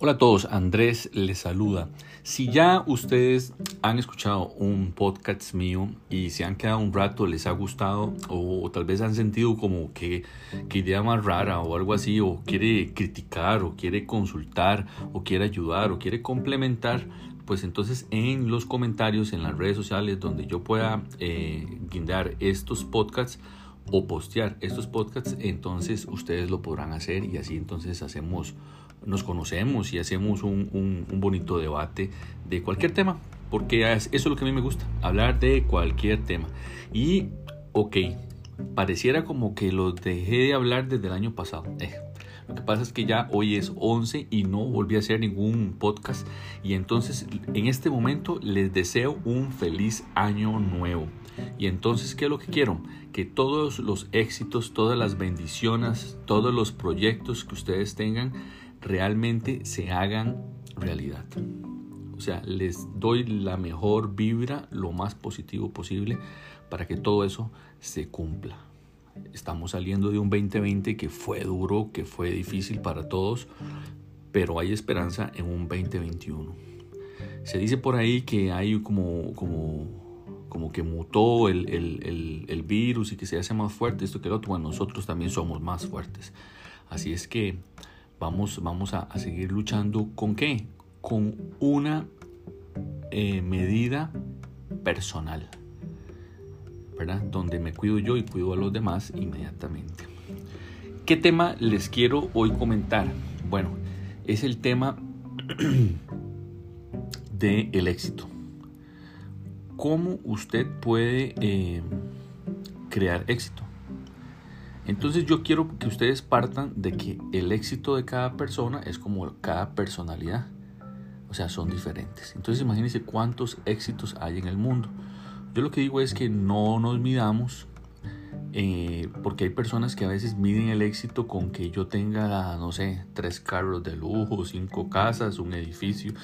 Hola a todos, Andrés les saluda. Si ya ustedes han escuchado un podcast mío y se han quedado un rato, les ha gustado o, tal vez han sentido como que, que, idea más rara o algo así, o quiere criticar o quiere consultar o quiere ayudar o quiere complementar, pues entonces en los comentarios en las redes sociales donde yo pueda eh, guindar estos podcasts, o postear estos podcasts, entonces ustedes lo podrán hacer y así entonces hacemos, nos conocemos y hacemos un, un, bonito debate de cualquier tema, porque eso es lo que a mí me gusta, hablar de cualquier tema. Y, ok, pareciera como que lo dejé de hablar desde el año pasado. Eh, lo que pasa es que ya hoy es 11 y no volví a hacer ningún podcast. Y entonces en este momento les deseo un feliz año nuevo. Y entonces, ¿qué es lo que quiero? Que todos los éxitos, todas las bendiciones, todos los proyectos que ustedes tengan realmente se hagan realidad. O sea, les doy la mejor vibra, lo más positivo posible para que todo eso se cumpla. Estamos saliendo de un 2020 que fue duro, que fue difícil para todos, pero hay esperanza en un 2021. Se dice por ahí que hay como, como como que mutó el, el, el, virus y que se hace más fuerte, esto que lo otro, bueno, nosotros también somos más fuertes. Así es que vamos, vamos a, seguir luchando con qué? Con una eh, medida personal, ¿verdad? Donde me cuido yo y cuido a los demás inmediatamente. ¿Qué tema les quiero hoy comentar? Bueno, es el tema del el éxito cómo usted puede eh, crear éxito. Entonces yo quiero que ustedes partan de que el éxito de cada persona es como cada personalidad. O sea, son diferentes. Entonces imagínense cuántos éxitos hay en el mundo. Yo lo que digo es que no nos midamos, eh, porque hay personas que a veces miden el éxito con que yo tenga, no sé, tres carros de lujo, cinco casas, un edificio.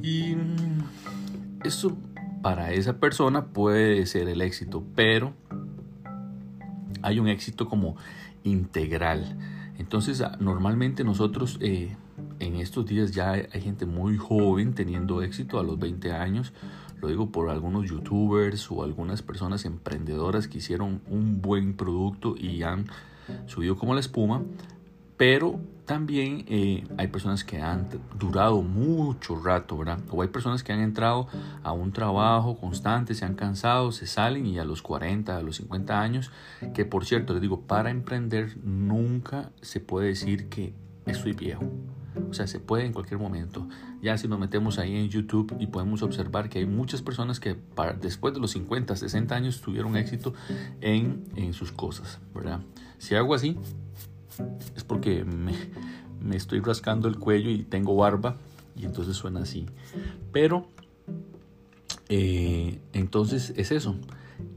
Y mm, eso para esa persona puede ser el éxito, pero hay un éxito como integral. Entonces, normalmente nosotros eh, en estos días ya hay gente muy joven teniendo éxito a los 20 años. Lo digo por algunos youtubers o algunas personas emprendedoras que hicieron un buen producto y han subido como la espuma. Pero también eh, hay personas que han durado mucho rato, ¿verdad? O hay personas que han entrado a un trabajo constante, se han cansado, se salen y a los 40, a los 50 años, que por cierto, les digo, para emprender nunca se puede decir que estoy viejo. O sea, se puede en cualquier momento. Ya si nos metemos ahí en YouTube y podemos observar que hay muchas personas que para, después de los 50, 60 años tuvieron éxito en, en sus cosas, ¿verdad? Si hago así, es porque me, estoy rascando el cuello y tengo barba y entonces suena así. Pero eh, entonces es eso,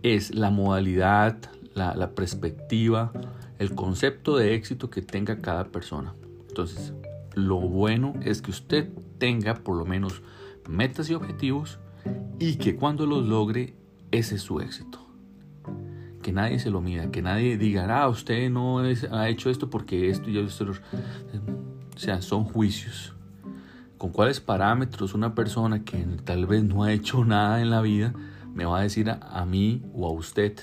es la modalidad, la, la, perspectiva, el concepto de éxito que tenga cada persona. Entonces, lo bueno es que usted tenga por lo menos metas y objetivos y que cuando los logre, ese es su éxito que nadie se lo mida, que nadie diga, ah, usted no ha hecho esto porque esto y esto. O sea, son juicios. ¿Con cuáles parámetros una persona que tal vez no ha hecho nada en la vida me va a decir a mí o a usted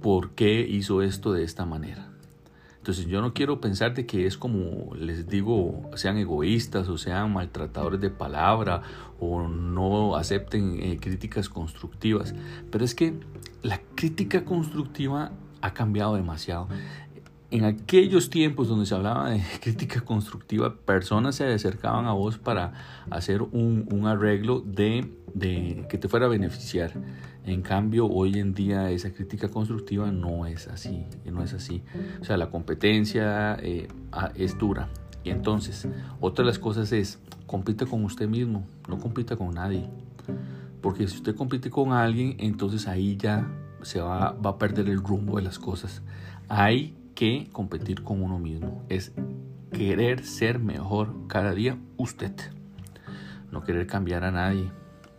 por qué hizo esto de esta manera? Entonces yo no quiero pensar de que es como les digo, sean egoístas o sean maltratadores de palabra o no acepten eh, críticas constructivas, pero es que la crítica constructiva ha cambiado demasiado. En aquellos tiempos donde se hablaba de crítica constructiva, personas se acercaban a vos para hacer un, un arreglo de, de que te fuera a beneficiar. En cambio, hoy en día esa crítica constructiva no es así, no es así. O sea, la competencia eh, es dura. Y entonces, otra de las cosas es, compita con usted mismo, no compita con nadie. Porque si usted compite con alguien, entonces ahí ya se va, va a perder el rumbo de las cosas. Hay competir con uno mismo. Es querer ser mejor cada día usted. No querer cambiar a nadie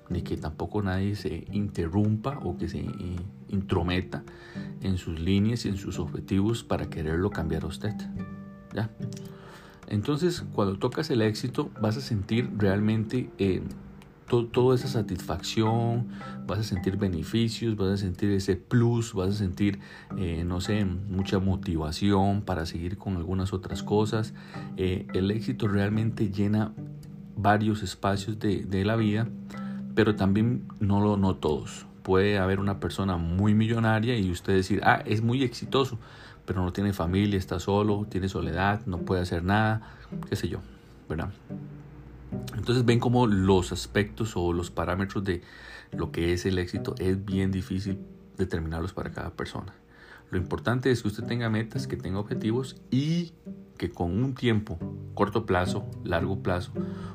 ni que tampoco nadie se interrumpa o que se eh, intrometa en sus líneas y en sus objetivos para quererlo cambiar a usted. ¿Ya? Entonces, cuando tocas el éxito, vas a sentir realmente eh, toda esa satisfacción, vas a sentir beneficios, vas a sentir ese plus, vas a sentir, eh, no sé, mucha motivación para seguir con algunas otras cosas. Eh, el éxito realmente llena varios espacios de, de, la vida, pero también no lo no todos. Puede haber una persona muy millonaria y usted decir, ah, es muy exitoso, pero no tiene familia, está solo, tiene soledad, no puede hacer nada, qué sé yo, ¿verdad? Entonces ven como los aspectos o los parámetros de lo que es el éxito es bien difícil determinarlos para cada persona. Lo importante es que usted tenga metas, que tenga objetivos y que con un tiempo, corto plazo, largo plazo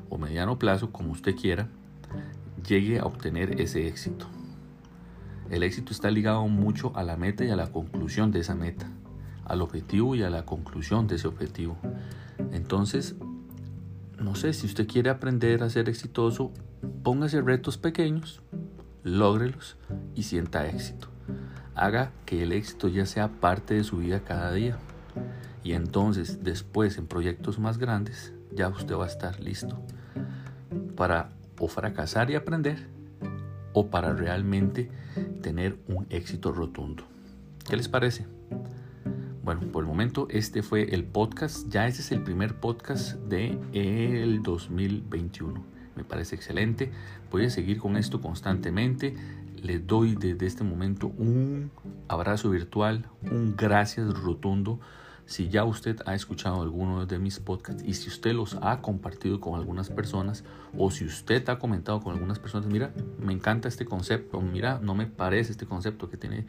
o mediano plazo, como usted quiera, llegue a obtener ese éxito. El éxito está ligado mucho a la meta y a la conclusión de esa meta, al objetivo y a la conclusión de ese objetivo. Entonces, no sé, si usted quiere aprender a ser exitoso, póngase retos pequeños, lógrelos y sienta éxito. Haga que el éxito ya sea parte de su vida cada día. Y entonces, después en proyectos más grandes, ya usted va a estar listo para o fracasar y aprender o para realmente tener un éxito rotundo. ¿Qué les parece? Bueno, por el momento este fue el podcast. Ya ese es el primer podcast de el 2021. Me parece excelente. Voy a seguir con esto constantemente. Les doy desde este momento un abrazo virtual, un gracias rotundo si ya usted ha escuchado alguno de mis podcasts y si usted los ha compartido con algunas personas o si usted ha comentado con algunas personas, mira, me encanta este concepto, mira, no me parece este concepto que tiene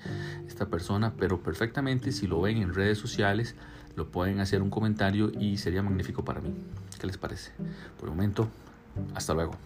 esta persona, pero perfectamente si lo ven en redes sociales, lo pueden hacer un comentario y sería magnífico para mí. ¿Qué les parece? Por el momento, hasta luego.